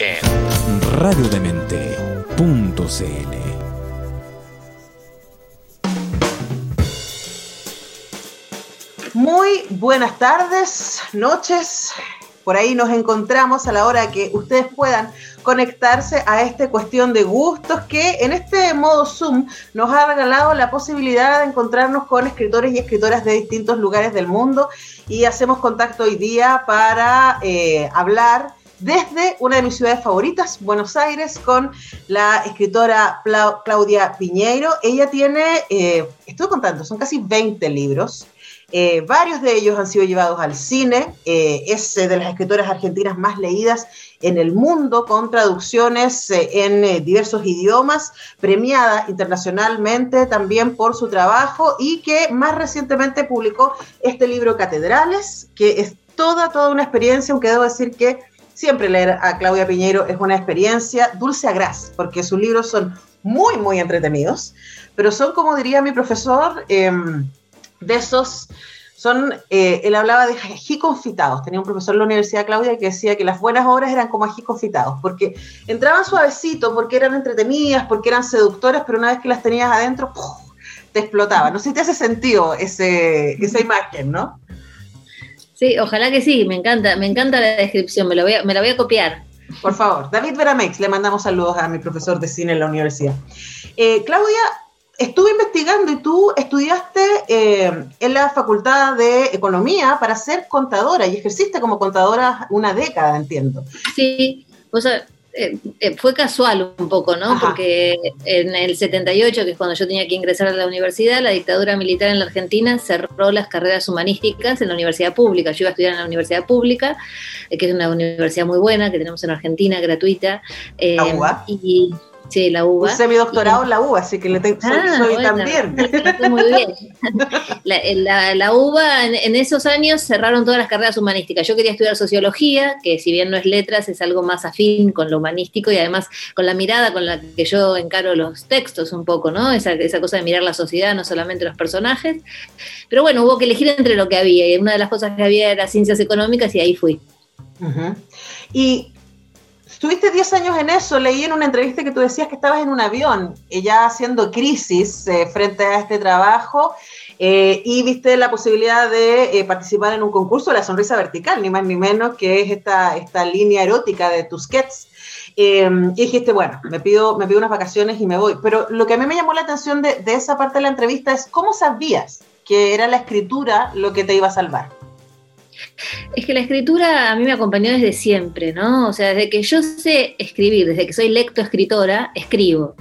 En radiodemente.cl Muy buenas tardes, noches. Por ahí nos encontramos a la hora que ustedes puedan conectarse a esta cuestión de gustos que en este modo Zoom nos ha regalado la posibilidad de encontrarnos con escritores y escritoras de distintos lugares del mundo y hacemos contacto hoy día para eh, hablar desde una de mis ciudades favoritas, Buenos Aires, con la escritora Claudia Piñeiro. Ella tiene, eh, contando, son casi 20 libros. Eh, varios de ellos han sido llevados al cine. eh, es eh, de las escritoras argentinas más leídas en el mundo, con traducciones en diversos idiomas, premiada internacionalmente también por su trabajo y que más recientemente publicó este libro Catedrales, que es toda, toda una experiencia, aunque debo decir que siempre leer a Claudia Piñeiro es una experiencia dulce a gras, porque sus libros son muy, muy entretenidos, pero son, como diría mi profesor, em, de esos, son, eh, él hablaba de ají confitados, tenía un profesor en la Universidad Claudia que decía que las buenas obras eran como ají confitados, porque entraban suavecito, porque eran entretenidas, porque eran seductoras, pero una vez que las tenías adentro, ¡puf! te explotaba. No sé si te hace sentido ese, esa imagen, ¿no? Sí, ojalá que sí, me encanta, me encanta la descripción, me, lo voy a- me la voy a copiar. Por favor, David Veramex, le mandamos saludos a mi profesor de cine en la universidad. Eh, Claudia, estuve investigando y tú estudiaste eh, en la Facultad de Economía para ser contadora y ejerciste como contadora una década, entiendo. Sí, o sea, eh, eh, fue casual un poco, ¿no? Ajá. Porque en el 78, que es cuando yo tenía que ingresar a la universidad, la dictadura militar en la Argentina cerró las carreras humanísticas en la universidad pública. Yo iba a estudiar en la universidad pública, eh, que es una universidad muy buena que tenemos en Argentina, gratuita. eh, ¿La UBA? Y, sí, la UBA. semidoctorado en la UBA, así que le tengo, soy, Ah, soy bueno, también. Muy bien. La, la- la UBA en, en esos años cerraron todas las carreras humanísticas. Yo quería estudiar sociología, que si bien no es letras, es algo más afín con lo humanístico y además con la mirada con la que yo encaro los textos un poco, ¿no? Esa, esa cosa de mirar la sociedad, no solamente los personajes. Pero bueno, hubo que elegir entre lo que había y una de las cosas que había era ciencias económicas y ahí fui. Y estuviste 10 años en eso, leí en una entrevista que tú decías que estabas en un avión, ya haciendo crisis eh, frente a este trabajo, eh, y viste la posibilidad de eh, participar en un concurso, La Sonrisa Vertical, ni más ni menos, que es esta, esta línea erótica de Tusquets. Eh, y dijiste, bueno, me pido, me pido unas vacaciones y me voy. Pero lo que a mí me llamó la atención de, de esa parte de la entrevista es cómo sabías que era la escritura lo que te iba a salvar. Es que la escritura a mí me acompañó desde siempre, ¿no? O sea, desde que yo sé escribir, desde que soy lectoescritora, escribo.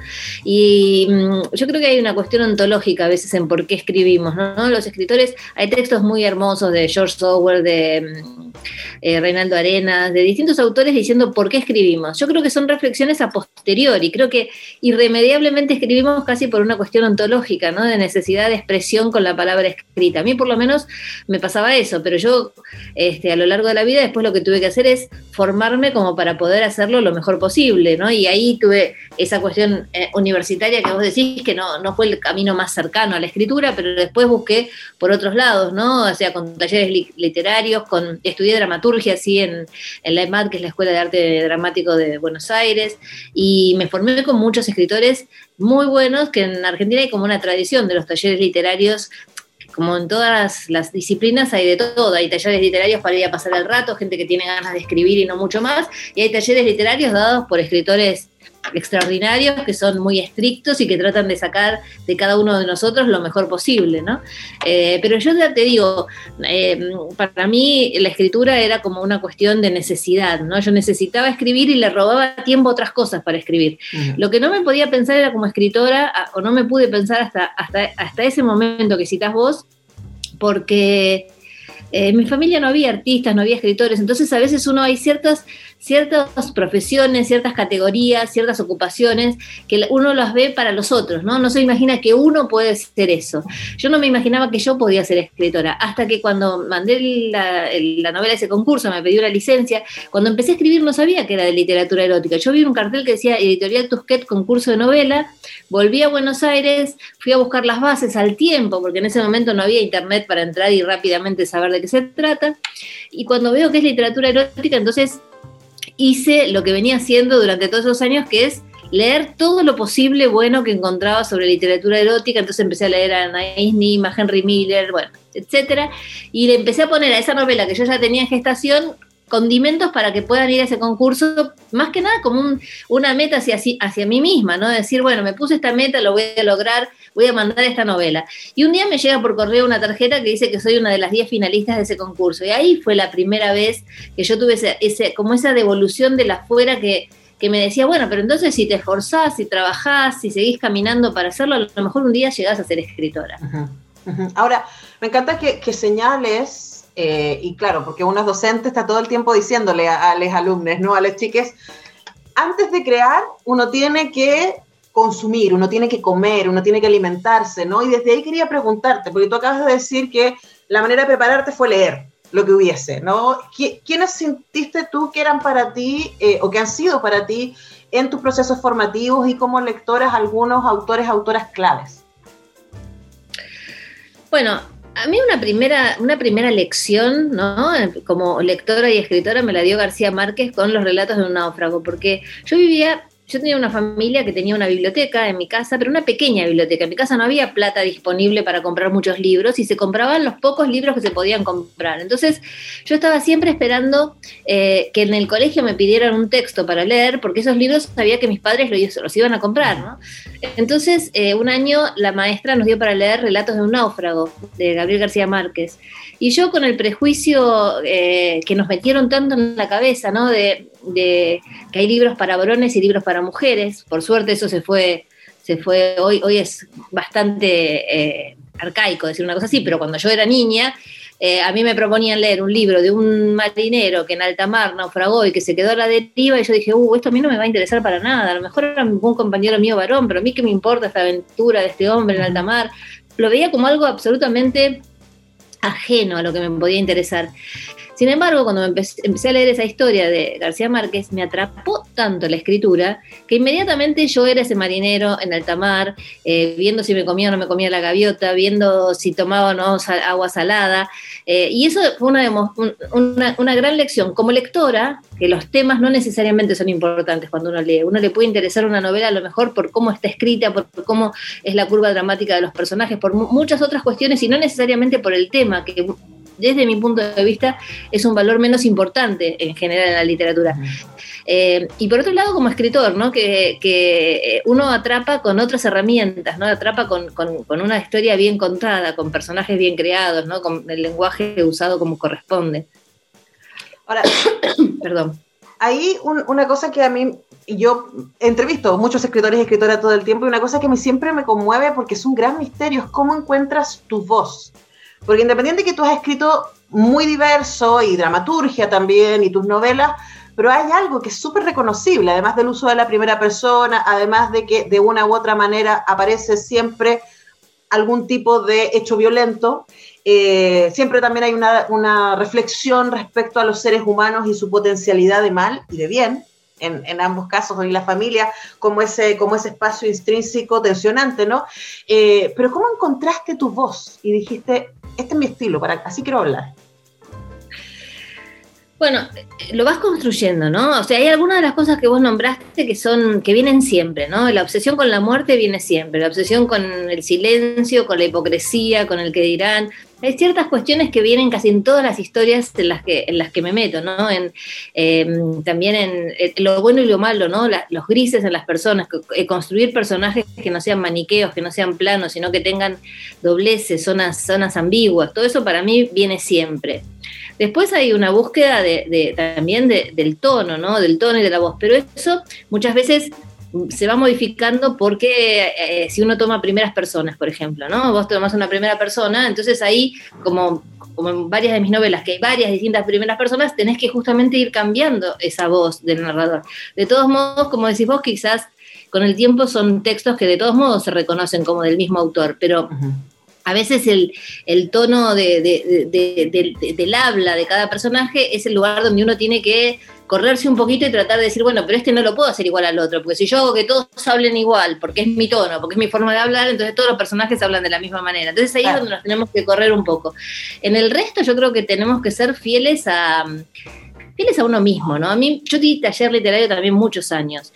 Y mm, yo creo que hay una cuestión ontológica a veces en por qué escribimos, ¿no? Los escritores, hay textos muy hermosos de George Orwell, de mm, eh, Reinaldo Arenas, de distintos autores diciendo por qué escribimos. Yo creo que son reflexiones a posteriori, creo que irremediablemente escribimos casi por una cuestión ontológica, ¿no? De necesidad de expresión con la palabra escrita. A mí por lo menos me pasaba eso, pero yo este, a lo largo de la vida después lo que tuve que hacer es formarme como para poder hacerlo lo mejor posible, ¿no? Y ahí tuve esa cuestión eh, universitaria que vos decís que no, no fue el camino más cercano a la escritura, pero después busqué por otros lados, ¿no? O sea, con talleres li- literarios, con, estudié dramaturgia, así, en, en la EMAD, que es la Escuela de Arte Dramático de Buenos Aires, y me formé con muchos escritores muy buenos, que en Argentina hay como una tradición de los talleres literarios como en todas las disciplinas hay de todo, hay talleres literarios para ir a pasar el rato, gente que tiene ganas de escribir y no mucho más, y hay talleres literarios dados por escritores extraordinarios que son muy estrictos y que tratan de sacar de cada uno de nosotros lo mejor posible, ¿no? Eh, pero yo ya te digo, eh, para mí la escritura era como una cuestión de necesidad, ¿no? Yo necesitaba escribir y le robaba tiempo a otras cosas para escribir. Lo que no me podía pensar era como escritora, o no me pude pensar hasta, hasta, hasta ese momento que citas vos, porque en mi familia no había artistas, no había escritores, entonces a veces uno hay ciertas ciertas profesiones, ciertas categorías, ciertas ocupaciones que uno las ve para los otros, ¿no? No se imagina que uno puede ser eso. Yo no me imaginaba que yo podía ser escritora, hasta que cuando mandé la, novela a ese concurso, me pedí una licencia, cuando empecé a escribir no sabía que era de literatura erótica. Yo vi un cartel que decía Editorial Tusquet, concurso de novela, volví a Buenos Aires, fui a buscar las bases al tiempo, porque en ese momento no había internet para entrar y rápidamente saber de qué se trata, y cuando veo que es literatura erótica, entonces hice lo que venía haciendo durante todos esos años, que es leer todo lo posible bueno que encontraba sobre literatura erótica. Entonces empecé a leer a Anaïs Nim, a Henry Miller, bueno, etcétera. Y le empecé a poner a esa novela que yo ya tenía en gestación condimentos para que puedan ir a ese concurso, más que nada como una meta hacia, hacia mí misma, ¿no? Decir, bueno, me puse esta meta, lo voy a lograr, voy a mandar esta novela. Y un día me llega por correo una tarjeta que dice que soy una de las 10 finalistas de ese concurso. Y ahí fue la primera vez que yo tuve ese, como esa devolución de la fuera que, me decía, bueno, pero entonces si te esforzás, si trabajás, si seguís caminando para hacerlo, a lo mejor un día llegás a ser escritora. Ahora, me encanta que, señales, eh, y claro, porque uno es docente, está todo el tiempo diciéndole a, los alumnos, ¿no? A las chiques, antes de crear, uno tiene que consumir, uno tiene que comer, uno tiene que alimentarse, ¿no? Y desde ahí quería preguntarte, porque tú acabas de decir que la manera de prepararte fue leer lo que hubiese, ¿no? ¿Quiénes sentiste tú que eran para ti eh, o que han sido para ti en tus procesos formativos y como lectoras algunos autores, autoras claves? Bueno, a mí una primera, una primera lección, ¿no? Como lectora y escritora me la dio García Márquez con los relatos de un náufrago, porque yo vivía yo tenía una familia que tenía una biblioteca en mi casa, pero una pequeña biblioteca. En mi casa no había plata disponible para comprar muchos libros y se compraban los pocos libros que se podían comprar. Entonces yo estaba siempre esperando eh, que en el colegio me pidieran un texto para leer, porque esos libros sabía que mis padres los, iban a comprar. ¿no? Entonces eh, un año la maestra nos dio para leer Relatos de un náufrago de Gabriel García Márquez. Y yo con el prejuicio eh, que nos metieron tanto en la cabeza, ¿no? De, que hay libros para varones y libros para mujeres. Por suerte eso se fue, se fue, hoy, hoy es bastante eh, arcaico decir una cosa así, pero cuando yo era niña, eh, a mí me proponían leer un libro de un marinero que en alta mar naufragó y que se quedó a la deriva y yo dije, uh, esto a mí no me va a interesar para nada, a lo mejor era un compañero mío varón, pero a mí qué me importa esta aventura de este hombre en alta mar. Lo veía como algo absolutamente ajeno a lo que me podía interesar. Sin embargo, cuando empecé, a leer esa historia de García Márquez, me atrapó tanto la escritura que inmediatamente yo era ese marinero en alta mar, eh, viendo si me comía o no me comía la gaviota, viendo si tomaba o no agua salada. Eh, y eso fue una, una, una gran lección. Como lectora, que los temas no necesariamente son importantes cuando uno lee. Uno le puede interesar una novela a lo mejor por cómo está escrita, por cómo es la curva dramática de los personajes, por muchas otras cuestiones y no necesariamente por el tema, que desde mi punto de vista, es un valor menos importante en general en la literatura. Eh, y por otro lado, como escritor, ¿no? Que, que, uno atrapa con otras herramientas, ¿no? Atrapa con, una historia bien contada, con personajes bien creados, ¿no? Con el lenguaje usado como corresponde. Ahora, perdón. Hay una cosa que a mí, yo entrevisto muchos escritores y escritoras todo el tiempo, y una cosa que a mí siempre me conmueve porque es un gran misterio, es cómo encuentras tu voz. Porque independiente que tú has escrito muy diverso y dramaturgia también y tus novelas, pero hay algo que es súper reconocible, además del uso de la primera persona, además de que de una u otra manera aparece siempre algún tipo de hecho violento, eh, siempre también hay una, reflexión respecto a los seres humanos y su potencialidad de mal y de bien, en, en ambos casos, en la familia, como ese, como ese espacio intrínseco tensionante, ¿no? Eh, pero ¿cómo encontraste tu voz y dijiste, este es mi estilo, para, así quiero hablar. Bueno, lo vas construyendo, ¿no? O sea, hay algunas de las cosas que vos nombraste que son, que vienen siempre, ¿no? La obsesión con la muerte viene siempre, la obsesión con el silencio, con la hipocresía, con el que dirán. Hay ciertas cuestiones que vienen casi en todas las historias en las que, en las que me meto, ¿no? En, em, también en, lo bueno y lo malo, ¿no? los grises en las personas, eh, construir personajes que no sean maniqueos, que no sean planos, sino que tengan dobleces, zonas, zonas ambiguas. Todo eso para mí viene siempre. Después hay una búsqueda de, también del tono, ¿no? Del tono y de la voz, pero eso muchas veces se va modificando porque eh, si uno toma primeras personas, por ejemplo, ¿no? Vos tomas una primera persona, entonces ahí como como en varias de mis novelas, que hay varias distintas primeras personas, tenés que justamente ir cambiando esa voz del narrador. De todos modos, como decís vos, quizás con el tiempo son textos que de todos modos se reconocen como del mismo autor, pero a veces el, tono del habla de cada personaje es el lugar donde uno tiene que correrse un poquito y tratar de decir, bueno, pero este no lo puedo hacer igual al otro, porque si yo hago que todos hablen igual, porque es mi tono, porque es mi forma de hablar, entonces todos los personajes hablan de la misma manera. Entonces ahí es donde nos tenemos que correr un poco. En el resto yo creo que tenemos que ser fieles a fieles a uno mismo, ¿no? A mí, yo di taller literario también muchos años.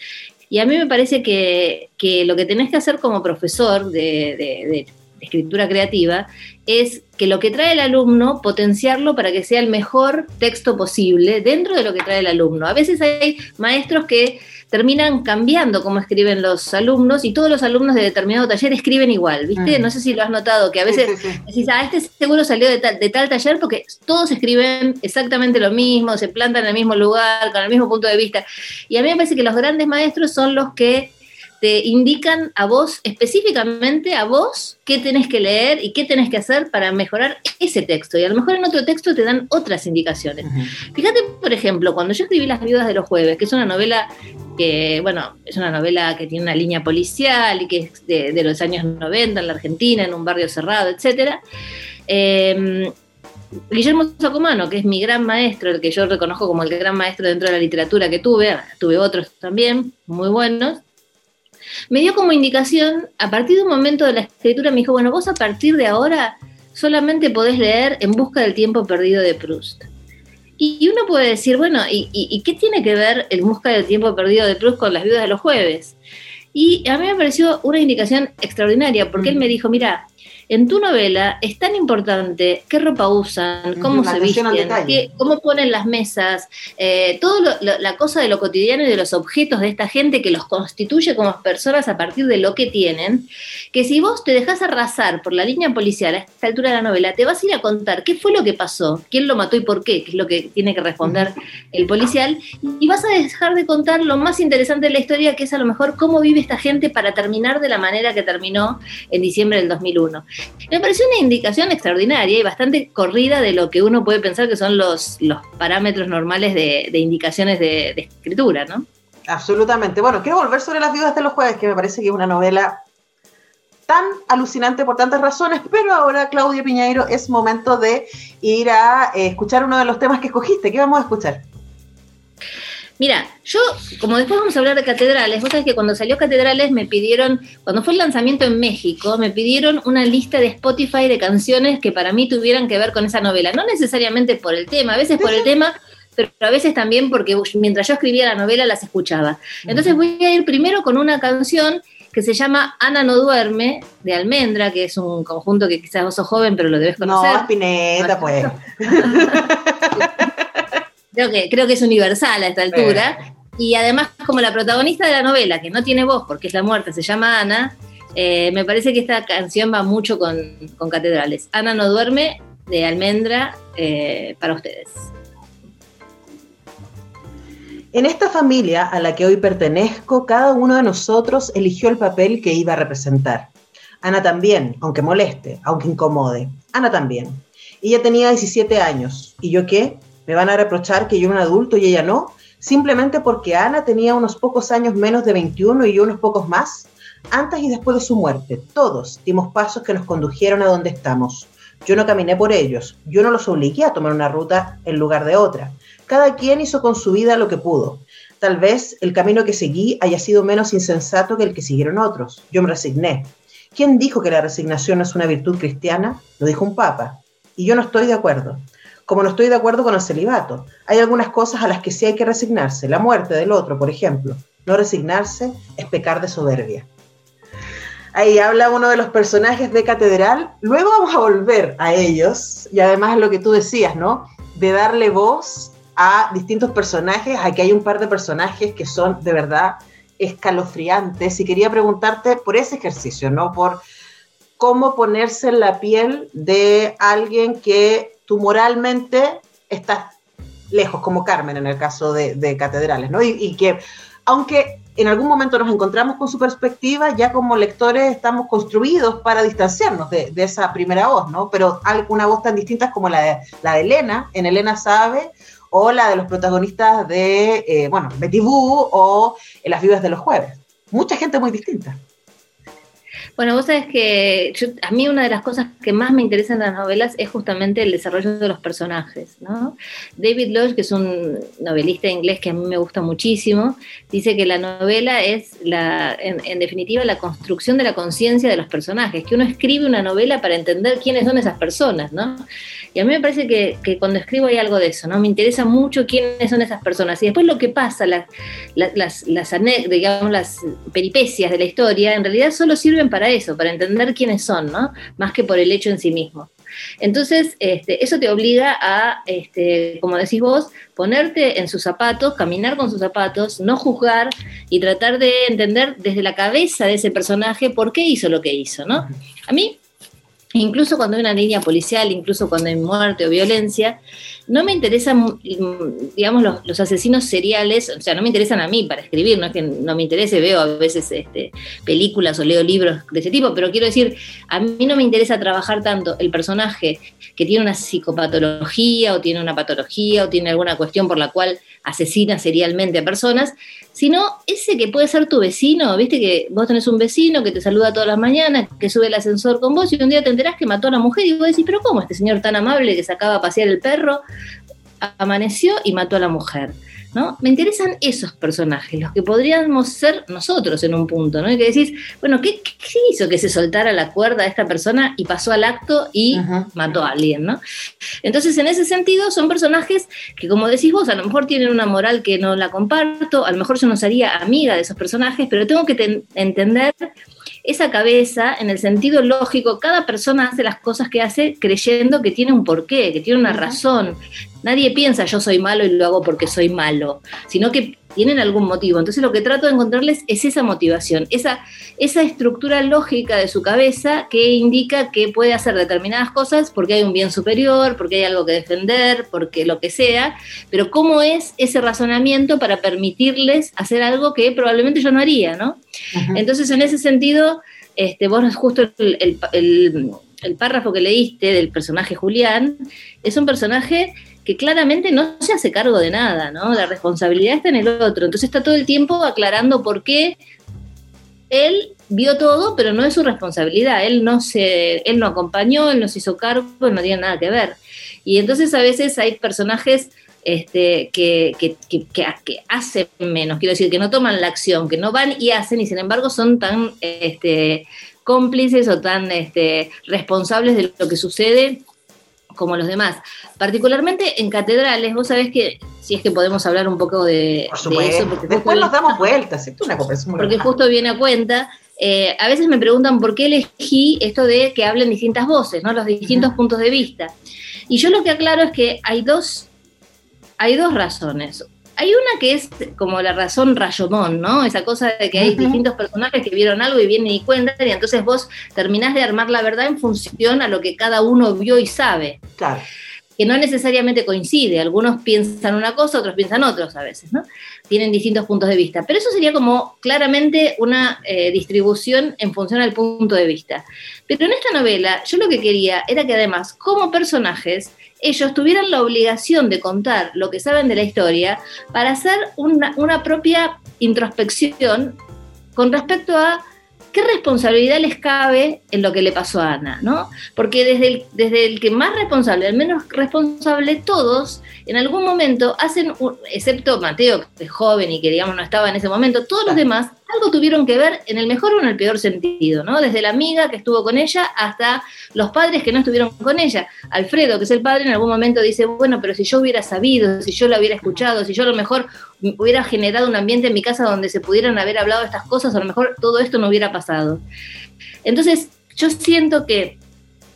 Y a mí me parece que, lo que tenés que hacer como profesor de escritura creativa, es que lo que trae el alumno, potenciarlo para que sea el mejor texto posible dentro de lo que trae el alumno. A veces hay maestros que terminan cambiando cómo escriben los alumnos y todos los alumnos de determinado taller escriben igual, ¿viste? Mm. No sé si lo has notado, que a veces decís, ah, este seguro salió de tal, de tal taller porque todos escriben exactamente lo mismo, se plantan en el mismo lugar, con el mismo punto de vista. Y a mí me parece que los grandes maestros son los que te indican a vos, específicamente a vos, qué tenés que leer y qué tenés que hacer para mejorar ese texto. Y a lo mejor en otro texto te dan otras indicaciones. Fíjate, por ejemplo, cuando yo escribí Las viudas de los jueves, que es una novela que, bueno, es una novela que tiene una línea policial y que es de, los años 90 en la Argentina, en un barrio cerrado, etc. Em, Guillermo Sacomano, que es mi gran maestro, el que yo reconozco como el gran maestro dentro de la literatura que tuve, tuve otros también muy buenos, me dio como indicación, a partir de un momento de la escritura, me dijo, bueno, vos a partir de ahora solamente podés leer En busca del tiempo perdido de Proust. Y uno puede decir, bueno, ¿y, qué tiene que ver En busca del tiempo perdido de Proust con las viudas de los jueves? Y a mí me pareció una indicación extraordinaria, porque él me dijo, mira, en tu novela es tan importante qué ropa usan, cómo se visten, cómo ponen las mesas, eh, toda la cosa de lo cotidiano y de los objetos de esta gente que los constituye como personas a partir de lo que tienen, que si vos te dejas arrasar por la línea policial a esta altura de la novela, te vas a ir a contar qué fue lo que pasó, quién lo mató y por qué, que es lo que tiene que responder el policial, y vas a dejar de contar lo más interesante de la historia, que es a lo mejor cómo vive esta gente para terminar de la manera que terminó en diciembre del 2001. Me pareció una indicación extraordinaria y bastante corrida de lo que uno puede pensar que son los, los parámetros normales de, indicaciones de, escritura, ¿no? Absolutamente. Bueno, quiero volver sobre las viudas de los jueves, que me parece que es una novela tan alucinante por tantas razones, pero ahora, Claudia Piñeiro, es momento de ir a eh, escuchar uno de los temas que escogiste. ¿Qué vamos a escuchar? Mira, yo, como después vamos a hablar de catedrales, vos sabés que cuando salió Catedrales me pidieron, cuando fue el lanzamiento en México, me pidieron una lista de Spotify de canciones que para mí tuvieran que ver con esa novela. No necesariamente por el tema, a veces por el tema, pero a veces también porque mientras yo escribía la novela las escuchaba. Entonces voy a ir primero con una canción que se llama Ana no duerme, de Almendra, que es un conjunto que quizás vos sos joven, pero lo debes conocer. No, Pineta, pues. Creo que, creo que es universal a esta altura. Y además, como la protagonista de la novela, que no tiene voz porque es la muerte, se llama Ana, eh, me parece que esta canción va mucho con, catedrales. Ana no duerme, de Almendra, eh, para ustedes. En esta familia a la que hoy pertenezco, cada uno de nosotros eligió el papel que iba a representar. Ana también, aunque moleste, aunque incomode. Ana también. Ella tenía 17 años. ¿Y yo qué? ¿Me van a reprochar que yo era un adulto y ella no? Simplemente porque Ana tenía unos pocos años menos de 21 y yo unos pocos más. Antes y después de su muerte, todos dimos pasos que nos condujeron a donde estamos. Yo no caminé por ellos, yo no los obligué a tomar una ruta en lugar de otra. Cada quien hizo con su vida lo que pudo. Tal vez el camino que seguí haya sido menos insensato que el que siguieron otros. Yo me resigné. ¿Quién dijo que la resignación es una virtud cristiana? Lo dijo un papa. Y yo no estoy de acuerdo como no estoy de acuerdo con el celibato. Hay algunas cosas a las que sí hay que resignarse. La muerte del otro, por ejemplo. No resignarse es pecar de soberbia. Ahí habla uno de los personajes de Catedral. Luego vamos a volver a ellos. Y además lo que tú decías, ¿no? De darle voz a distintos personajes. Aquí hay un par de personajes que son de verdad escalofriantes. Y quería preguntarte por ese ejercicio, ¿no? Por cómo ponerse en la piel de alguien que tú moralmente estás lejos, como Carmen en el caso de, Catedrales, ¿no? Y, que aunque en algún momento nos encontramos con su perspectiva, ya como lectores estamos construidos para distanciarnos de, esa primera voz, ¿no? Pero alguna voz tan distinta como la de, la de Elena, en Elena Sabe, o la de los protagonistas de, eh, bueno, Betty Boo o Las Vidas de los Jueves. Mucha gente muy distinta. Bueno, vos sabés que a mí una de las cosas que más me interesan en las novelas es justamente el desarrollo de los personajes, ¿no? David Lodge, que es un novelista inglés que a mí me gusta muchísimo, dice que la novela es, la, en, definitiva, la construcción de la conciencia de los personajes, que uno escribe una novela para entender quiénes son esas personas, ¿no? Y a mí me parece que, cuando escribo hay algo de eso, ¿no? Me interesa mucho quiénes son esas personas. Y después lo que pasa, las, las, digamos, las peripecias de la historia, en realidad solo sirven para eso, para entender quiénes son, ¿no? Más que por el hecho en sí mismo. Entonces, este, eso te obliga a, este, como decís vos, ponerte en sus zapatos, caminar con sus zapatos, no juzgar y tratar de entender desde la cabeza de ese personaje por qué hizo lo que hizo, ¿no? A mí incluso cuando hay una línea policial, incluso cuando hay muerte o violencia, no me interesan, digamos, los, asesinos seriales, o sea, no me interesan a mí para escribir, no es que no me interese, veo a veces este, películas o leo libros de ese tipo, pero quiero decir, a mí no me interesa trabajar tanto el personaje que tiene una psicopatología o tiene una patología o tiene alguna cuestión por la cual asesina serialmente a personas, sino ese que puede ser tu vecino, viste que vos tenés un vecino que te saluda todas las mañanas, que sube el ascensor con vos y un día te enterás que mató a la mujer y vos decís, pero ¿cómo este señor tan amable que sacaba a pasear el perro amaneció y mató a la mujer? ¿no? Me interesan esos personajes, los que podríamos ser nosotros en un punto, ¿no? Y que decís, bueno, ¿qué, hizo que se soltara la cuerda a esta persona y pasó al acto y mató a alguien, ¿no? Entonces, en ese sentido, son personajes que, como decís vos, a lo mejor tienen una moral que no la comparto, a lo mejor yo no sería amiga de esos personajes, pero tengo que entender esa cabeza, en el sentido lógico, cada persona hace las cosas que hace creyendo que tiene un porqué, que tiene una razón. Nadie piensa yo soy malo y lo hago porque soy malo, sino que tienen algún motivo. Entonces lo que trato de encontrarles es esa motivación, esa, esa estructura lógica de su cabeza que indica que puede hacer determinadas cosas porque hay un bien superior, porque hay algo que defender, porque lo que sea, pero cómo es ese razonamiento para permitirles hacer algo que probablemente yo no haría, ¿no? Entonces en ese sentido, este, vos justo el, el párrafo que leíste del personaje Julián, es un personaje que claramente no se hace cargo de nada, ¿no? La responsabilidad está en el otro. Entonces está todo el tiempo aclarando por qué él vio todo, pero no es su responsabilidad. Él no se, él no acompañó, él no se hizo cargo, no tiene nada que ver. Y entonces a veces hay personajes este, que, que, que, hacen menos, quiero decir, que no toman la acción, que no van y hacen, y sin embargo son tan este, cómplices o tan este, responsables de lo que sucede como los demás. Particularmente en catedrales, vos sabés que, si es que podemos hablar un poco de, eso. Porque Después nos damos vueltas, una Porque justo viene a cuenta. Eh, a veces me preguntan por qué elegí esto de que hablen distintas voces, ¿no? los distintos puntos de vista. Y yo lo que aclaro es que hay dos, hay dos razones. Hay una que es como la razón Rayomón, ¿no? Esa cosa de que hay distintos personajes que vieron algo y vienen y cuentan, y entonces vos terminás de armar la verdad en función a lo que cada uno vio y sabe. Claro. Que no necesariamente coincide. Algunos piensan una cosa, otros piensan otros a veces, ¿no? Tienen distintos puntos de vista. Pero eso sería como claramente una eh, distribución en función al punto de vista. Pero en esta novela, yo lo que quería era que además, como personajes, ellos tuvieran la obligación de contar lo que saben de la historia para hacer una, una propia introspección con respecto a ¿qué responsabilidad les cabe en lo que le pasó a Ana? ¿no? Porque desde el, desde el que más responsable, al menos responsable, todos en algún momento hacen, excepto Mateo, que es joven y que digamos no estaba en ese momento, todos los demás algo tuvieron que ver en el mejor o en el peor sentido, ¿no? Desde la amiga que estuvo con ella hasta los padres que no estuvieron con ella. Alfredo, que es el padre, en algún momento dice, bueno, pero si yo hubiera sabido, si yo lo hubiera escuchado, si yo a lo mejor hubiera generado un ambiente en mi casa donde se pudieran haber hablado estas cosas, a lo mejor todo esto no hubiera pasado. Entonces, yo siento que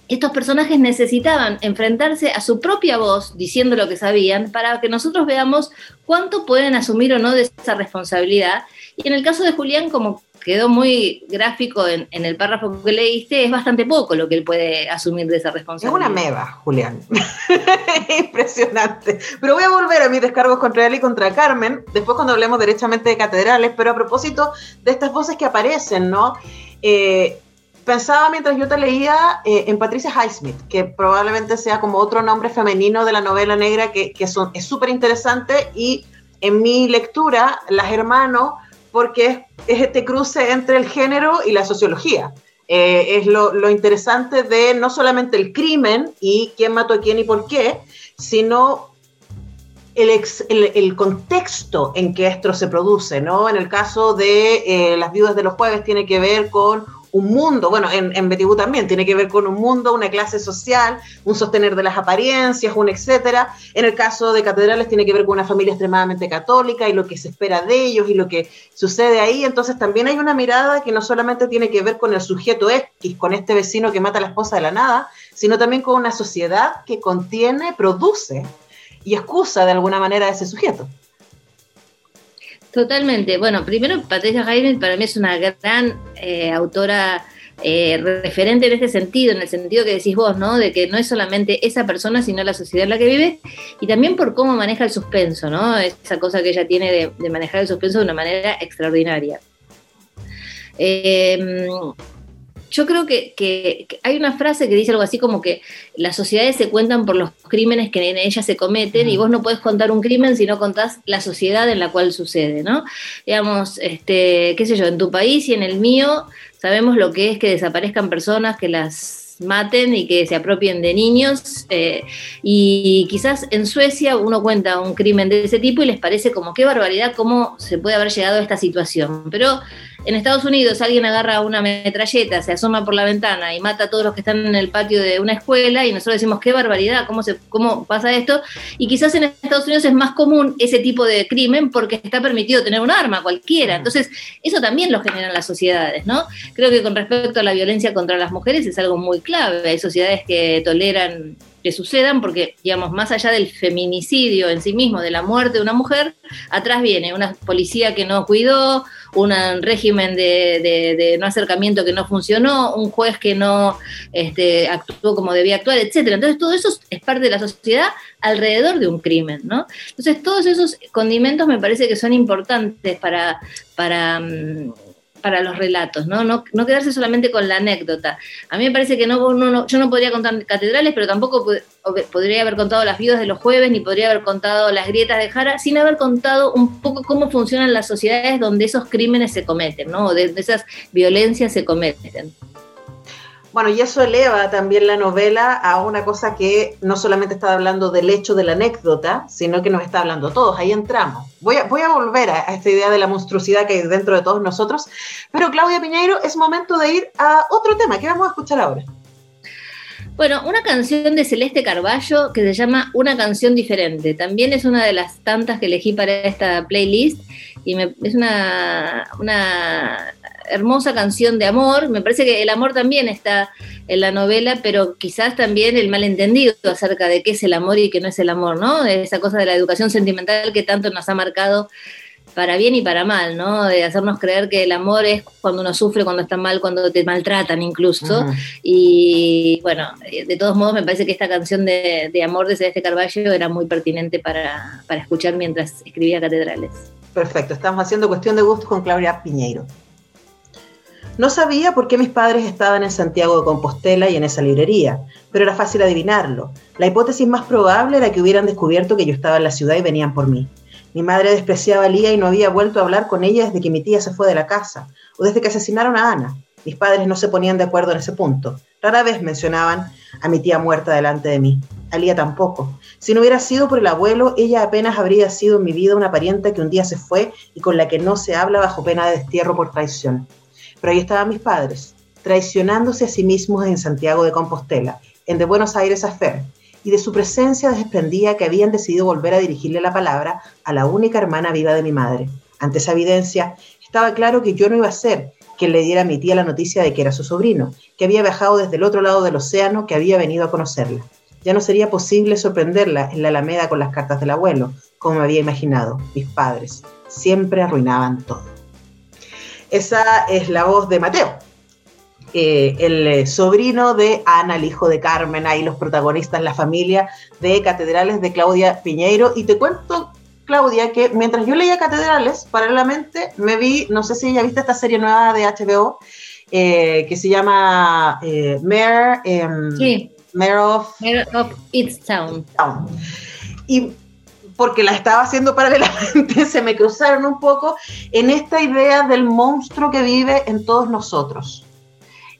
estos personajes necesitaban enfrentarse a su propia voz diciendo lo que sabían para que nosotros veamos cuánto pueden asumir o no de esa responsabilidad. Y en el caso de Julián, como quedó muy gráfico en, el párrafo que leíste, es bastante poco lo que él puede asumir de esa responsabilidad. Es una meba, Julián. Impresionante. Pero voy a volver a mis descargos contra él y contra Carmen, después cuando hablemos derechamente de catedrales, pero a propósito de estas voces que aparecen, ¿no? Eh, pensaba mientras yo te leía eh, en Patricia Highsmith, que probablemente sea como otro nombre femenino de la novela negra que, que son, es súper interesante y en mi lectura las hermano porque es, este cruce entre el género y la sociología. Eh, es lo, lo, interesante de no solamente el crimen y quién mató a quién y por qué, sino el, el, el, contexto en que esto se produce, ¿no? En el caso de eh, las viudas de los jueves tiene que ver con un mundo, bueno, en, en Betibú también tiene que ver con un mundo, una clase social, un sostener de las apariencias, un etcétera. En el caso de Catedrales tiene que ver con una familia extremadamente católica y lo que se espera de ellos y lo que sucede ahí. Entonces también hay una mirada que no solamente tiene que ver con el sujeto X, con este vecino que mata a la esposa de la nada, sino también con una sociedad que contiene, produce y excusa de alguna manera a ese sujeto. Totalmente. Bueno, primero Patricia Jaime para mí es una gran eh, autora eh, referente en este sentido, en el sentido que decís vos, ¿no? De que no es solamente esa persona, sino la sociedad en la que vive, y también por cómo maneja el suspenso, ¿no? Esa cosa que ella tiene de, de manejar el suspenso de una manera extraordinaria. Eh, yo creo que, hay una frase que dice algo así como que las sociedades se cuentan por los crímenes que en ellas se cometen y vos no podés contar un crimen si no contás la sociedad en la cual sucede, ¿no? Digamos, este, qué sé yo, en tu país y en el mío sabemos lo que es que desaparezcan personas, que las maten y que se apropien de niños. Eh, y quizás en Suecia uno cuenta un crimen de ese tipo y les parece como qué barbaridad, cómo se puede haber llegado a esta situación. Pero en Estados Unidos alguien agarra una metralleta, se asoma por la ventana y mata a todos los que están en el patio de una escuela y nosotros decimos, qué barbaridad, cómo, se, cómo pasa esto. Y quizás en Estados Unidos es más común ese tipo de crimen porque está permitido tener un arma cualquiera. Entonces, eso también lo generan las sociedades, ¿no? Creo que con respecto a la violencia contra las mujeres es algo muy clave. Hay sociedades que toleran sucedan, porque, digamos, más allá del feminicidio en sí mismo, de la muerte de una mujer, atrás viene una policía que no cuidó, un régimen de, no acercamiento que no funcionó, un juez que no este, actuó como debía actuar, etcétera. Entonces, todo eso es parte de la sociedad alrededor de un crimen, ¿no? Entonces, todos esos condimentos me parece que son importantes para, para mm, para los relatos, ¿no? ¿no? No, quedarse solamente con la anécdota. A mí me parece que no, no, yo no podría contar catedrales, pero tampoco podría haber contado las viudas de los jueves, ni podría haber contado las grietas de Jara, sin haber contado un poco cómo funcionan las sociedades donde esos crímenes se cometen, ¿no? De, de esas violencias se cometen. Bueno, y eso eleva también la novela a una cosa que no solamente está hablando del hecho de la anécdota, sino que nos está hablando todos. Ahí entramos. Voy a, voy a volver a, esta idea de la monstruosidad que hay dentro de todos nosotros. Pero Claudia Piñeiro, es momento de ir a otro tema. ¿Qué vamos a escuchar ahora? Bueno, una canción de Celeste Carballo que se llama Una canción diferente. También es una de las tantas que elegí para esta playlist y me, es una, una hermosa canción de amor. Me parece que el amor también está en la novela, pero quizás también el malentendido acerca de qué es el amor y qué no es el amor, ¿no? Esa cosa de la educación sentimental que tanto nos ha marcado para bien y para mal, ¿no? De hacernos creer que el amor es cuando uno sufre, cuando está mal, cuando te maltratan incluso. Y bueno, de todos modos me parece que esta canción de, amor de Celeste Carballo era muy pertinente para, para escuchar mientras escribía Catedrales. Perfecto, estamos haciendo cuestión de gusto con Claudia Piñeiro. No sabía por qué mis padres estaban en Santiago de Compostela y en esa librería, pero era fácil adivinarlo. La hipótesis más probable era que hubieran descubierto que yo estaba en la ciudad y venían por mí. Mi madre despreciaba a Lía y no había vuelto a hablar con ella desde que mi tía se fue de la casa, o desde que asesinaron a Ana. Mis padres no se ponían de acuerdo en ese punto. Rara vez mencionaban a mi tía muerta delante de mí. A Lía tampoco. Si no hubiera sido por el abuelo, ella apenas habría sido en mi vida una parienta que un día se fue y con la que no se habla bajo pena de destierro por traición. Pero ahí estaban mis padres, traicionándose a sí mismos en Santiago de Compostela, en de Buenos Aires a Fer, y de su presencia desprendía que habían decidido volver a dirigirle la palabra a la única hermana viva de mi madre. Ante esa evidencia, estaba claro que yo no iba a ser que le diera a mi tía la noticia de que era su sobrino, que había viajado desde el otro lado del océano, que había venido a conocerla. Ya no sería posible sorprenderla en la Alameda con las cartas del abuelo, como me había imaginado. Mis padres siempre arruinaban todo. Esa es la voz de Mateo, eh, el eh, sobrino de Ana, el hijo de Carmen, ahí los protagonistas, la familia de Catedrales de Claudia Piñeiro. Y te cuento, Claudia, que mientras yo leía Catedrales, paralelamente me vi, no sé si ya viste esta serie nueva de HBO, eh, que se llama Mayor, em, sí. Mayor of, of It's Town. Y porque la estaba haciendo paralelamente, se me cruzaron un poco en esta idea del monstruo que vive en todos nosotros.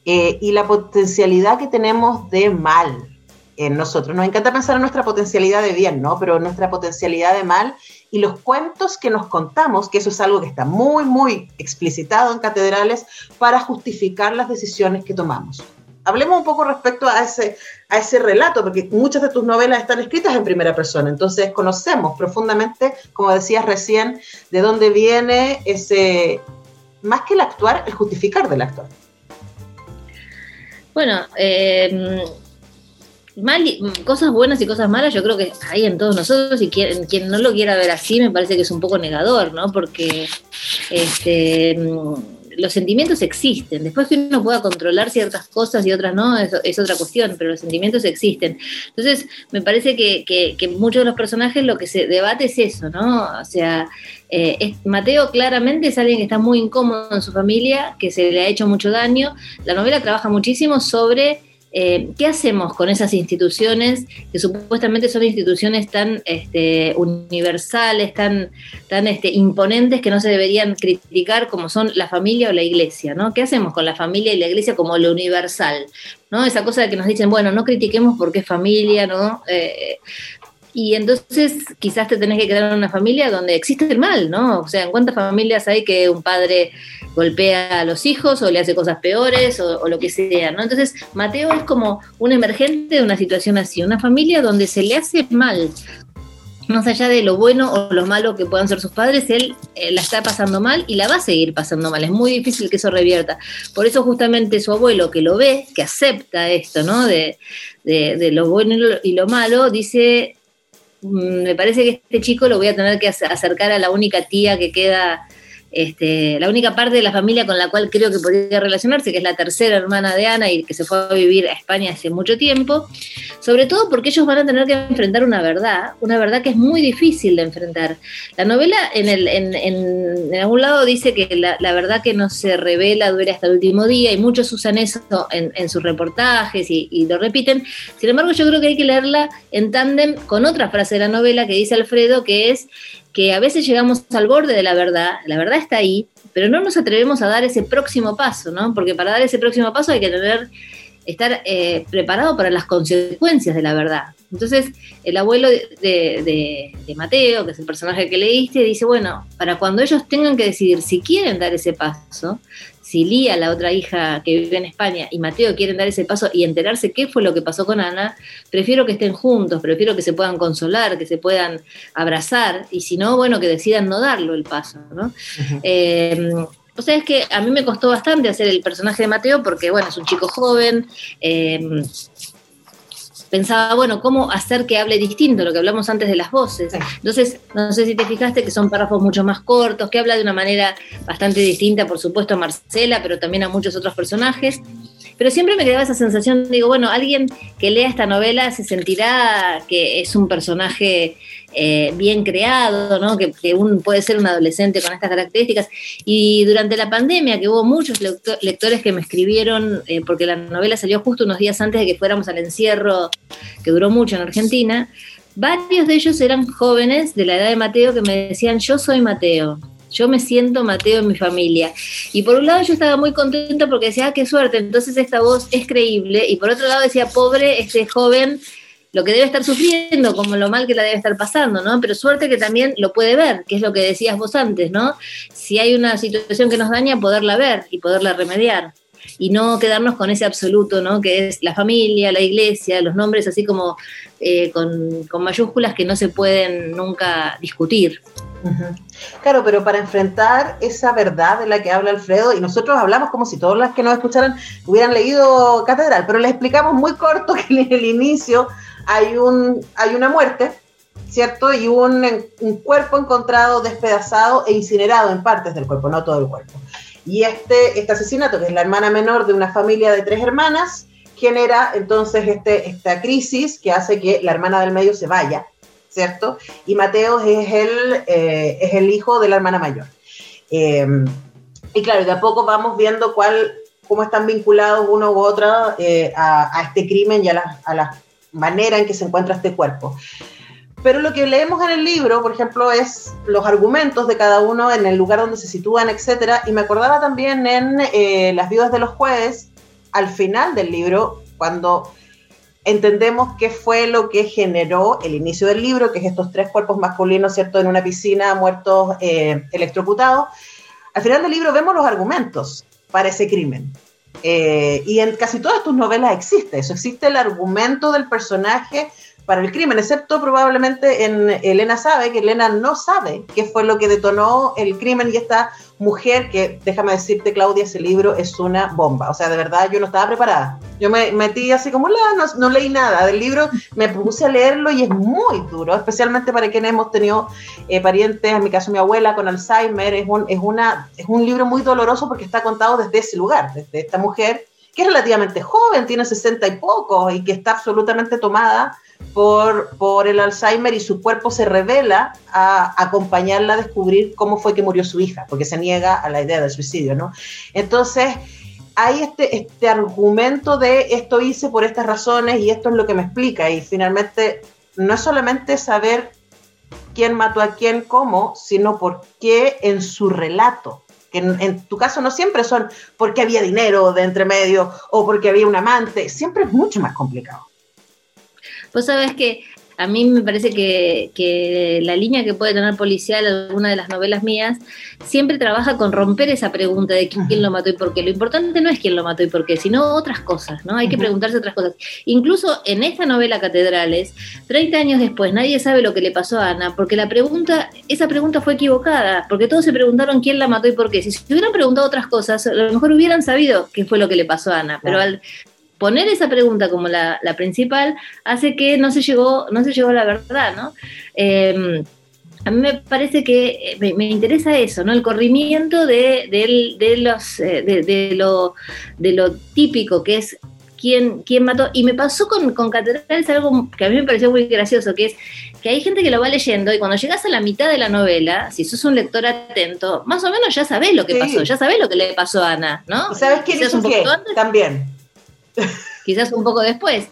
Eh, y la potencialidad que tenemos de mal en nosotros. Nos encanta pensar en nuestra potencialidad de bien, ¿no? Pero nuestra potencialidad de mal y los cuentos que nos contamos, que eso es algo que está muy, muy explicitado en catedrales para justificar las decisiones que tomamos. Hablemos un poco respecto a ese, a ese relato, porque muchas de tus novelas están escritas en primera persona, entonces conocemos profundamente, como decías recién, de dónde viene ese, más que el actuar, el justificar del actuar. Bueno, eh, mal, cosas buenas y cosas malas yo creo que hay en todos nosotros y quien, quien no lo quiera ver así me parece que es un poco negador, ¿no? Porque este, los sentimientos existen. Después que uno pueda controlar ciertas cosas y otras no, es, otra cuestión, pero los sentimientos existen. Entonces, me parece que, que, muchos de los personajes lo que se debate es eso, ¿no? O sea, eh, Mateo claramente es alguien que está muy incómodo en su familia, que se le ha hecho mucho daño. La novela trabaja muchísimo sobre eh, ¿qué hacemos con esas instituciones que supuestamente son instituciones tan este, universales, tan, tan este, imponentes que no se deberían criticar como son la familia o la iglesia? ¿no? ¿Qué hacemos con la familia y la iglesia como lo universal? ¿no? Esa cosa de que nos dicen, bueno, no critiquemos porque es familia, ¿no? Eh, y entonces quizás te tenés que quedar en una familia donde existe el mal, ¿no? O sea, ¿en cuántas familias hay que un padre golpea a los hijos o le hace cosas peores o, lo que sea, ¿no? Entonces, Mateo es como un emergente de una situación así, una familia donde se le hace mal, más allá de lo bueno o lo malo que puedan ser sus padres, él eh, la está pasando mal y la va a seguir pasando mal. Es muy difícil que eso revierta. Por eso justamente su abuelo, que lo ve, que acepta esto, ¿no? De, de lo bueno y lo malo, dice, me parece que este chico lo voy a tener que acercar a la única tía que queda este, la única parte de la familia con la cual creo que podría relacionarse, que es la tercera hermana de Ana y que se fue a vivir a España hace mucho tiempo, sobre todo porque ellos van a tener que enfrentar una verdad, una verdad que es muy difícil de enfrentar. La novela en, el, en, algún lado dice que la, verdad que no se revela dura hasta el último día y muchos usan eso en, sus reportajes y, y lo repiten. Sin embargo, yo creo que hay que leerla en tándem con otra frase de la novela que dice Alfredo, que es que a veces llegamos al borde de la verdad, la verdad está ahí, pero no nos atrevemos a dar ese próximo paso, ¿no? Porque para dar ese próximo paso hay que tener, estar eh, preparado para las consecuencias de la verdad. Entonces, el abuelo de, Mateo, que es el personaje que leíste, dice, bueno, para cuando ellos tengan que decidir si quieren dar ese paso, si Lía, la otra hija que vive en España, y Mateo quieren dar ese paso y enterarse qué fue lo que pasó con Ana, prefiero que estén juntos, prefiero que se puedan consolar, que se puedan abrazar, y si no, bueno, que decidan no darlo el paso, ¿no? Eh, o sea, es que a mí me costó bastante hacer el personaje de Mateo porque, bueno, es un chico joven, eh, pensaba, bueno, ¿cómo hacer que hable distinto? Lo que hablamos antes de las voces. Entonces, no sé si te fijaste que son párrafos mucho más cortos, que habla de una manera bastante distinta, por supuesto, a Marcela, pero también a muchos otros personajes. Pero siempre me quedaba esa sensación, digo, bueno, alguien que lea esta novela se sentirá que es un personaje eh, bien creado, ¿no? que, un, puede ser un adolescente con estas características. Y durante la pandemia, que hubo muchos lectores que me escribieron, eh, porque la novela salió justo unos días antes de que fuéramos al encierro, que duró mucho en Argentina, varios de ellos eran jóvenes de la edad de Mateo que me decían, yo soy Mateo. Yo me siento Mateo en mi familia. Y por un lado yo estaba muy contenta porque decía, ah, qué suerte, entonces esta voz es creíble. Y por otro lado decía, pobre este joven lo que debe estar sufriendo, como lo mal que la debe estar pasando, ¿no? Pero suerte que también lo puede ver, que es lo que decías vos antes, ¿no? Si hay una situación que nos daña, poderla ver y poderla remediar. Y no quedarnos con ese absoluto, ¿no? Que es la familia, la iglesia, los nombres así como eh, con, con mayúsculas que no se pueden nunca discutir. Claro, pero para enfrentar esa verdad de la que habla Alfredo, y nosotros hablamos como si todas las que nos escucharan hubieran leído Catedral, pero les explicamos muy corto que en el inicio hay, un, hay una muerte, ¿cierto? Y un, un cuerpo encontrado despedazado e incinerado en partes del cuerpo, no todo el cuerpo. Y este, este asesinato, que es la hermana menor de una familia de tres hermanas, genera entonces este, esta crisis que hace que la hermana del medio se vaya ¿cierto? Y Mateo es el, eh, es el hijo de la hermana mayor. Em, y claro, de a poco vamos viendo cuál, cómo están vinculados uno u otro eh, a, este crimen y a a la manera en que se encuentra este cuerpo. Pero lo que leemos en el libro, por ejemplo, es los argumentos de cada uno en el lugar donde se sitúan, etcétera. Y me acordaba también en eh, Las viudas de los jueves, al final del libro, cuando entendemos qué fue lo que generó el inicio del libro, que es estos tres cuerpos masculinos, ¿cierto?, en una piscina, muertos eh, electrocutados. Al final del libro vemos los argumentos para ese crimen. Eh, y en casi todas tus novelas existe eso, existe el argumento del personaje para el crimen, excepto probablemente en Elena sabe, que Elena no sabe qué fue lo que detonó el crimen y esta mujer que, déjame decirte Claudia, ese libro es una bomba. O sea, de verdad yo no estaba preparada. Yo me metí así como, no, leí nada del libro, me puse a leerlo y es muy duro, especialmente para quienes hemos tenido eh, parientes, en mi caso mi abuela con Alzheimer, es un, es, una, es un libro muy doloroso porque está contado desde ese lugar, desde esta mujer que es relativamente joven, tiene sesenta y pocos y que está absolutamente tomada por, el Alzheimer y su cuerpo se revela a acompañarla a descubrir cómo fue que murió su hija, porque se niega a la idea del suicidio, ¿no? Entonces, hay este, este argumento de esto hice por estas razones y esto es lo que me explica, y finalmente no es solamente saber quién mató a quién, cómo, sino por qué en su relato que en, tu caso no siempre son porque había dinero de entre medio o porque había un amante, siempre es mucho más complicado. Vos sabés que a mí me parece que, la línea que puede tener policial alguna de las novelas mías siempre trabaja con romper esa pregunta de quién lo mató y por qué. Lo importante no es quién lo mató y por qué, sino otras cosas, ¿no? Hay que preguntarse otras cosas. Incluso en esta novela Catedrales, 30 años después, nadie sabe lo que le pasó a Ana, porque la pregunta, esa pregunta fue equivocada, porque todos se preguntaron quién la mató y por qué. Si se hubieran preguntado otras cosas, a lo mejor hubieran sabido qué fue lo que le pasó a Ana, pero al poner esa pregunta como la, principal hace que no se llegó, no se llegó a la verdad, ¿no? Em, a mí me parece que me, interesa eso, ¿no? El corrimiento de, los, eh, de, lo, de lo típico que es quién, quién mató. Y me pasó con, con es algo que a mí me pareció muy gracioso, que es que hay gente que lo va leyendo y cuando llegas a la mitad de la novela, si sos un lector atento, más o menos ya sabés lo que pasó, ya sabés lo que le pasó a Ana, ¿no? ¿Sabes quién hizo qué? También. Quizás un poco después.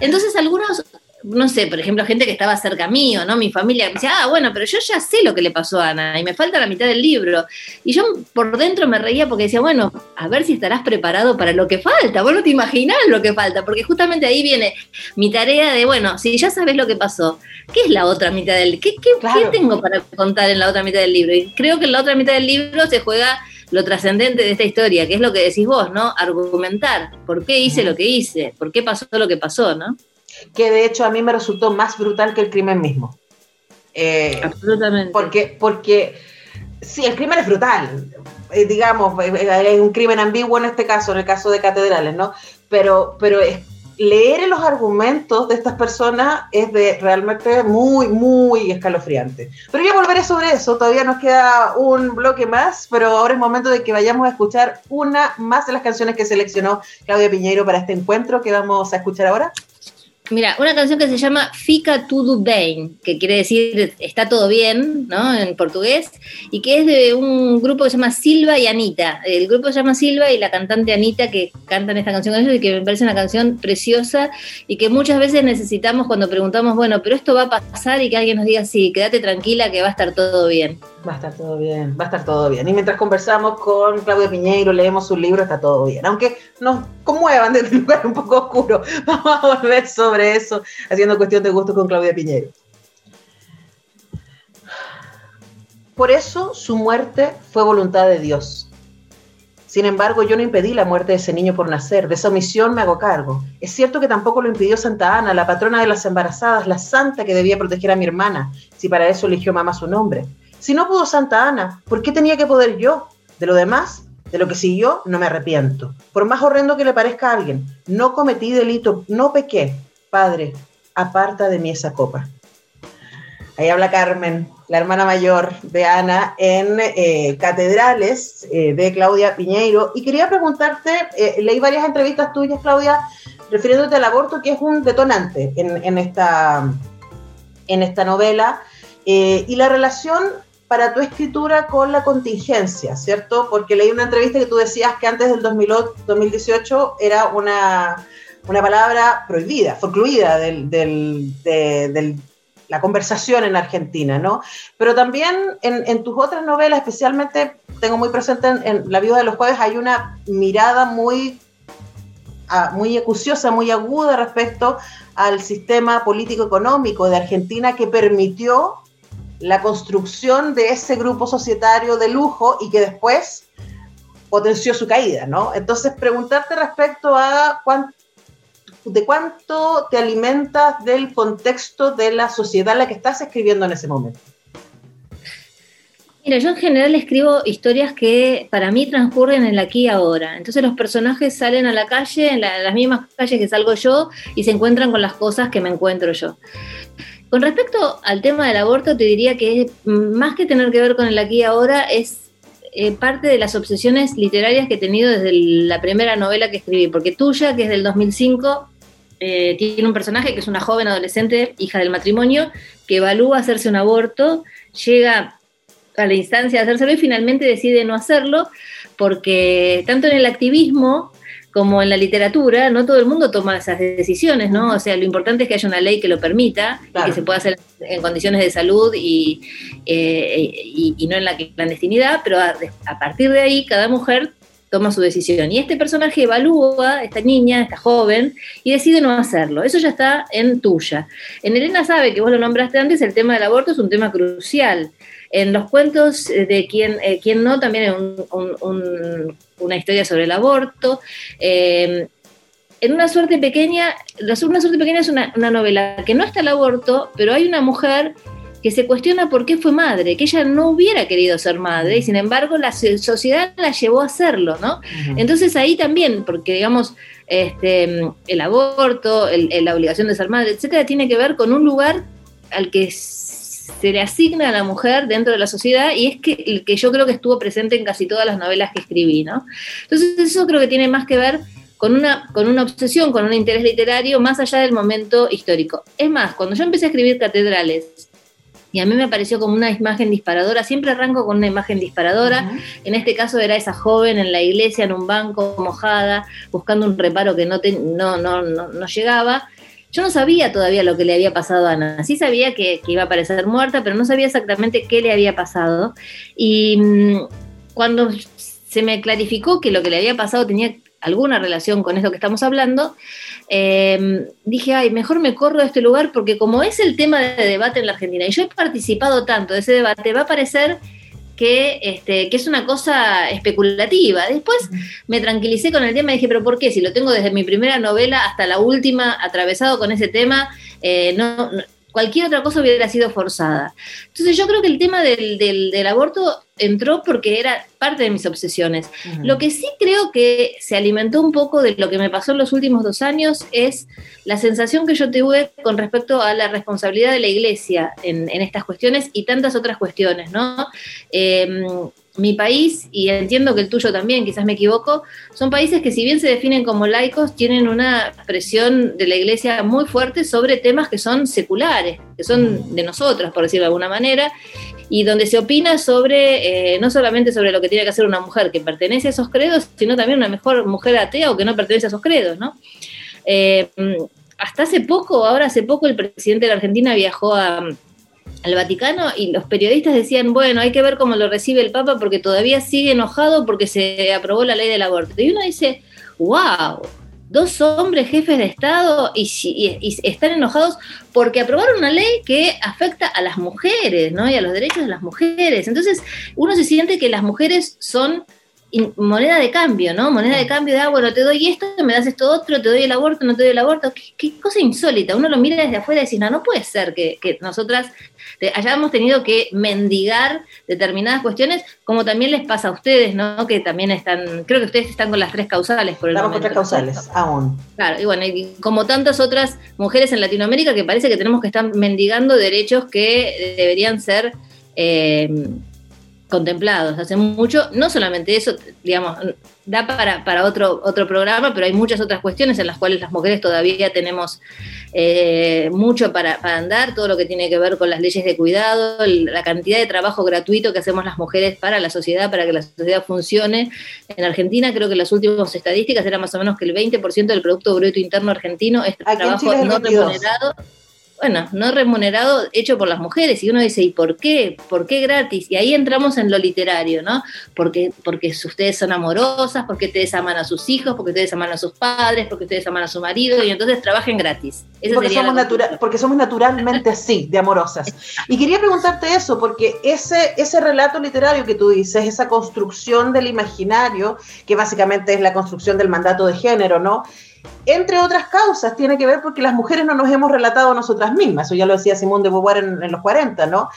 Entonces algunos, no sé, por ejemplo, gente que estaba cerca mío, ¿no? Mi familia me decía, ah, bueno, pero yo ya sé lo que le pasó a Ana y me falta la mitad del libro. Y yo por dentro me reía porque decía, bueno, a ver si estarás preparado para lo que falta. Vos no te imaginás lo que falta, porque justamente ahí viene mi tarea de, bueno, si ya sabes lo que pasó, ¿qué es la otra mitad del libro? ¿Qué, qué tengo para contar en la otra mitad del libro? Y creo que en la otra mitad del libro se juega lo trascendente de esta historia, que es lo que decís vos, ¿no? Argumentar por qué hice lo que hice, por qué pasó lo que pasó, ¿no? Que de hecho a mí me resultó más brutal que el crimen mismo. Eh, Absolutamente. Porque, porque sí, el crimen es brutal, eh, digamos, es eh, un crimen ambiguo en este caso, en el caso de catedrales, ¿no? Pero, pero es leer los argumentos de estas personas es de realmente muy, muy escalofriante. Pero ya volveré sobre eso, todavía nos queda un bloque más, pero ahora es momento de que vayamos a escuchar una más de las canciones que seleccionó Claudia Piñeiro para este encuentro que vamos a escuchar ahora. Mira, una canción que se llama Fica tudo bem, que quiere decir está todo bien, ¿no? En portugués, y que es de un grupo que se llama Silva y Anita. El grupo se llama Silva y la cantante Anita que cantan esta canción con ellos y que me parece una canción preciosa y que muchas veces necesitamos cuando preguntamos, bueno, pero esto va a pasar y que alguien nos diga, sí, quédate tranquila que va a estar todo bien. Va a estar todo bien, va a estar todo bien. Y mientras conversamos con Claudia Piñeiro, leemos su libro, está todo bien. Aunque nos conmuevan desde un lugar un poco oscuro, vamos a volver sobre eso, haciendo cuestión de gusto con Claudia Piñeiro. Por eso su muerte fue voluntad de Dios. Sin embargo, yo no impedí la muerte de ese niño por nacer, de esa omisión me hago cargo. Es cierto que tampoco lo impidió Santa Ana, la patrona de las embarazadas, la santa que debía proteger a mi hermana, si para eso eligió mamá su nombre. Si no pudo Santa Ana, ¿por qué tenía que poder yo? De lo demás, de lo que siguió, no me arrepiento. Por más horrendo que le parezca a alguien, no cometí delito, no pequé. Padre, aparta de mí esa copa. Ahí habla Carmen, la hermana mayor de Ana, en eh, Catedrales eh, de Claudia Piñeiro. Y quería preguntarte, eh, leí varias entrevistas tuyas, Claudia, refiriéndote al aborto, que es un detonante en, esta, en esta novela, y la relación para tu escritura con la contingencia, ¿cierto? Porque leí una entrevista que tú decías que antes del 2018 era una, palabra prohibida, forcluida del, del la conversación en Argentina, ¿no? Pero también en, tus otras novelas, especialmente tengo muy presente en, La Viuda de los Jueves, hay una mirada muy, muy acuciosa, muy aguda respecto al sistema político-económico de Argentina que permitió la construcción de ese grupo societario de lujo y que después potenció su caída, ¿no? Entonces, preguntarte respecto a cuánto de cuánto te alimentas del contexto de la sociedad en la que estás escribiendo en ese momento. Mira, yo en general escribo historias que para mí transcurren en el aquí y ahora. Entonces los personajes salen a la calle, en, las mismas calles que salgo yo, y se encuentran con las cosas que me encuentro yo. Con respecto al tema del aborto, te diría que más que tener que ver con el aquí y ahora, es eh, parte de las obsesiones literarias que he tenido desde la primera novela que escribí, porque tuya, que es del 2005, eh, tiene un personaje que es una joven adolescente, hija del matrimonio, que evalúa hacerse un aborto, llega a la instancia de hacérselo y finalmente decide no hacerlo, porque tanto en el activismo como en la literatura, no todo el mundo toma esas decisiones, ¿no? O sea, lo importante es que haya una ley que lo permita y que se pueda hacer en condiciones de salud y, eh, no en la clandestinidad, pero a, partir de ahí cada mujer toma su decisión. Y este personaje evalúa, esta niña, esta joven, y decide no hacerlo. Eso ya está en tuya. En Elena sabe, que vos lo nombraste antes, el tema del aborto es un tema crucial. En los cuentos de quien, eh, no, también hay una historia sobre el aborto. Eh, en una suerte pequeña, una suerte pequeña es una, una novela que no está el aborto, pero hay una mujer que se cuestiona por qué fue madre, que ella no hubiera querido ser madre y sin embargo la sociedad la llevó a hacerlo, ¿no? Entonces ahí también, porque digamos, este, el aborto, la obligación de ser madre, etcétera, tiene que ver con un lugar al que se le asigna a la mujer dentro de la sociedad y es que, el que yo creo que estuvo presente en casi todas las novelas que escribí, ¿no? Entonces eso creo que tiene más que ver con una, con una obsesión, con un interés literario más allá del momento histórico. Es más, cuando yo empecé a escribir catedrales, y a mí me pareció como una imagen disparadora. Siempre arranco con una imagen disparadora. En este caso era esa joven en la iglesia, en un banco, mojada, buscando un reparo que no, no, no, no, llegaba. Yo no sabía todavía lo que le había pasado a Ana. Sí sabía que, iba a parecer muerta, pero no sabía exactamente qué le había pasado. Y mm, cuando se me clarificó que lo que le había pasado tenía alguna relación con esto que estamos hablando, em, dije, ay, mejor me corro de este lugar porque como es el tema de debate en la Argentina y yo he participado tanto de ese debate, va a parecer que, este, que es una cosa especulativa. Después me tranquilicé con el tema y dije, pero ¿por qué? Si lo tengo desde mi primera novela hasta la última, atravesado con ese tema, eh, no cualquier otra cosa hubiera sido forzada. Entonces yo creo que el tema del, del, aborto entró porque era parte de mis obsesiones. Lo que sí creo que se alimentó un poco de lo que me pasó en los últimos dos años es la sensación que yo tuve con respecto a la responsabilidad de la iglesia en, en estas cuestiones y tantas otras cuestiones, ¿no? Eh, mi país, y entiendo que el tuyo también, quizás me equivoco, son países que si bien se definen como laicos, tienen una presión de la iglesia muy fuerte sobre temas que son seculares, que son de nosotros, por decirlo de alguna manera, y donde se opina sobre, eh, no solamente sobre lo que tiene que hacer una mujer que pertenece a esos credos, sino también una mejor mujer atea o que no pertenece a esos credos, ¿no? Eh, hasta hace poco, ahora hace poco, el presidente de la Argentina viajó a al Vaticano y los periodistas decían, bueno, hay que ver cómo lo recibe el Papa porque todavía sigue enojado porque se aprobó la ley del aborto. Y uno dice, wow, dos hombres jefes de Estado y, están enojados porque aprobaron una ley que afecta a las mujeres, ¿no? Y a los derechos de las mujeres. Entonces, uno se siente que las mujeres son moneda de cambio, ¿no? Moneda de cambio de, ah, bueno, te doy esto, me das esto otro, te doy el aborto, no te doy el aborto. Qué, cosa insólita. Uno lo mira desde afuera y dice, no, no puede ser que, nosotras hayamos tenido que mendigar determinadas cuestiones, como también les pasa a ustedes, ¿no? Que también están, creo que ustedes están con las tres causales por el Estamos con tres causales, aún. Claro, y bueno, y como tantas otras mujeres en Latinoamérica que parece que tenemos que estar mendigando derechos que deberían ser... Eh, contemplados hace mucho. No solamente eso, digamos, da para, para otro, otro programa, pero hay muchas otras cuestiones en las cuales las mujeres todavía tenemos eh, mucho para, andar, todo lo que tiene que ver con las leyes de cuidado, la cantidad de trabajo gratuito que hacemos las mujeres para la sociedad, para que la sociedad funcione. En Argentina creo que las últimas estadísticas era más o menos que el 20% del Producto Bruto Interno argentino es trabajo no remunerado bueno, no remunerado hecho por las mujeres. Y uno dice, ¿y por qué? ¿Por qué gratis? Y ahí entramos en lo literario, ¿no? Porque, porque ustedes son amorosas, porque ustedes aman a sus hijos, porque ustedes aman a sus padres, porque ustedes aman a su marido, y entonces trabajen gratis. porque, somos porque somos naturalmente así, de amorosas. Y quería preguntarte eso, porque ese, ese relato literario que tú dices, esa construcción del imaginario, que básicamente es la construcción del mandato de género, ¿no? Entre otras causas, tiene que ver porque las mujeres no nos hemos relatado nosotras mismas, eso ya lo decía Simón de Beauvoir en, los 40, ¿no?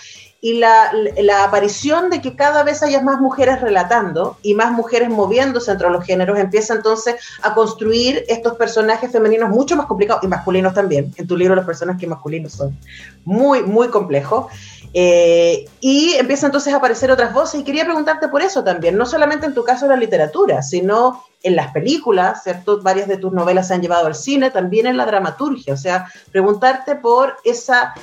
Y la, aparición de que cada vez haya más mujeres relatando y más mujeres moviéndose entre los géneros empieza entonces a construir estos personajes femeninos mucho más complicados y masculinos también. En tu libro los personajes masculinos son muy, muy complejos. Eh, y empieza entonces a aparecer otras voces y quería preguntarte por eso también, no solamente en tu caso la literatura, sino en las películas, ¿cierto? Varias de tus novelas se han llevado al cine, también en la dramaturgia, o sea, preguntarte por esa,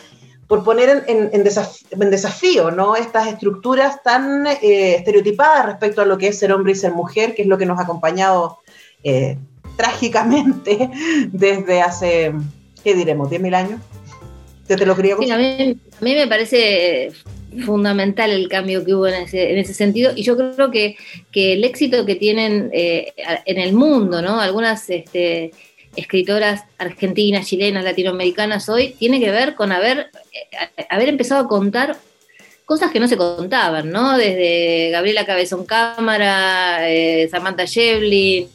por poner en, desafío, ¿no? Estas estructuras tan eh, estereotipadas respecto a lo que es ser hombre y ser mujer, que es lo que nos ha acompañado eh, trágicamente desde hace, ¿qué diremos? ¿10.000 años? ¿Te, lo quería sí, a mí, me parece fundamental el cambio que hubo en ese, en sentido y yo creo que, que el éxito que tienen eh, en el mundo, ¿no? Algunas este, escritoras argentinas, chilenas, latinoamericanas hoy, tiene que ver con haber, haber empezado a contar cosas que no se contaban, ¿no? Desde Gabriela Cabezón Cámara, eh, Samantha Shevlin,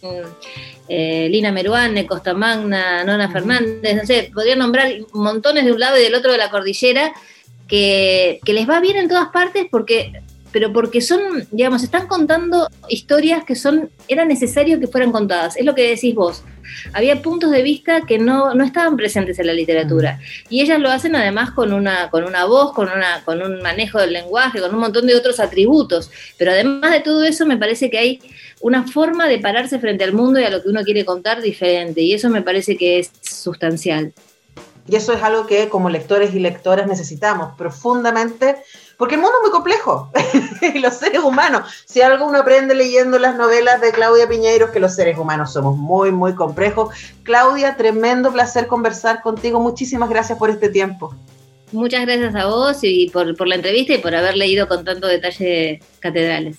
Lina Meruane, Costa Magna, Nona Fernández, no sé, podría nombrar montones de un lado y del otro de la cordillera que, les va bien en todas partes porque pero porque son, digamos, están contando historias que son, era necesario que fueran contadas. Es lo que decís vos. Había puntos de vista que no, no estaban presentes en la literatura. Y ellas lo hacen además con una, con una voz, con, una, con un manejo del lenguaje, con un montón de otros atributos. Pero además de todo eso, me parece que hay una forma de pararse frente al mundo y a lo que uno quiere contar diferente. Y eso me parece que es sustancial. Y eso es algo que como lectores y lectoras necesitamos profundamente, porque el mundo es muy complejo, y los seres humanos, si algo uno aprende leyendo las novelas de Claudia Piñeiro, que los seres humanos somos muy, muy complejos. Claudia, tremendo placer conversar contigo, muchísimas gracias por este tiempo. Muchas gracias a vos y por, por la entrevista y por haber leído con tanto detalle Catedrales.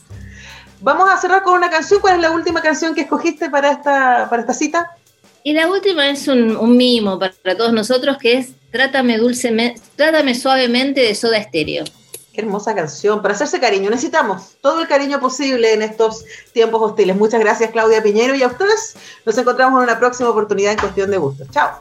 Vamos a cerrar con una canción. ¿Cuál es la última canción que escogiste para esta, para esta cita? Y la última es un, mimo para, todos nosotros, que es Trátame, dulcemente, Trátame suavemente de Soda Estéreo. Qué hermosa canción. Para hacerse cariño, necesitamos todo el cariño posible en estos tiempos hostiles. Muchas gracias, Claudia Piñero. Y a ustedes nos encontramos en una próxima oportunidad en Cuestión de Gustos. Chao.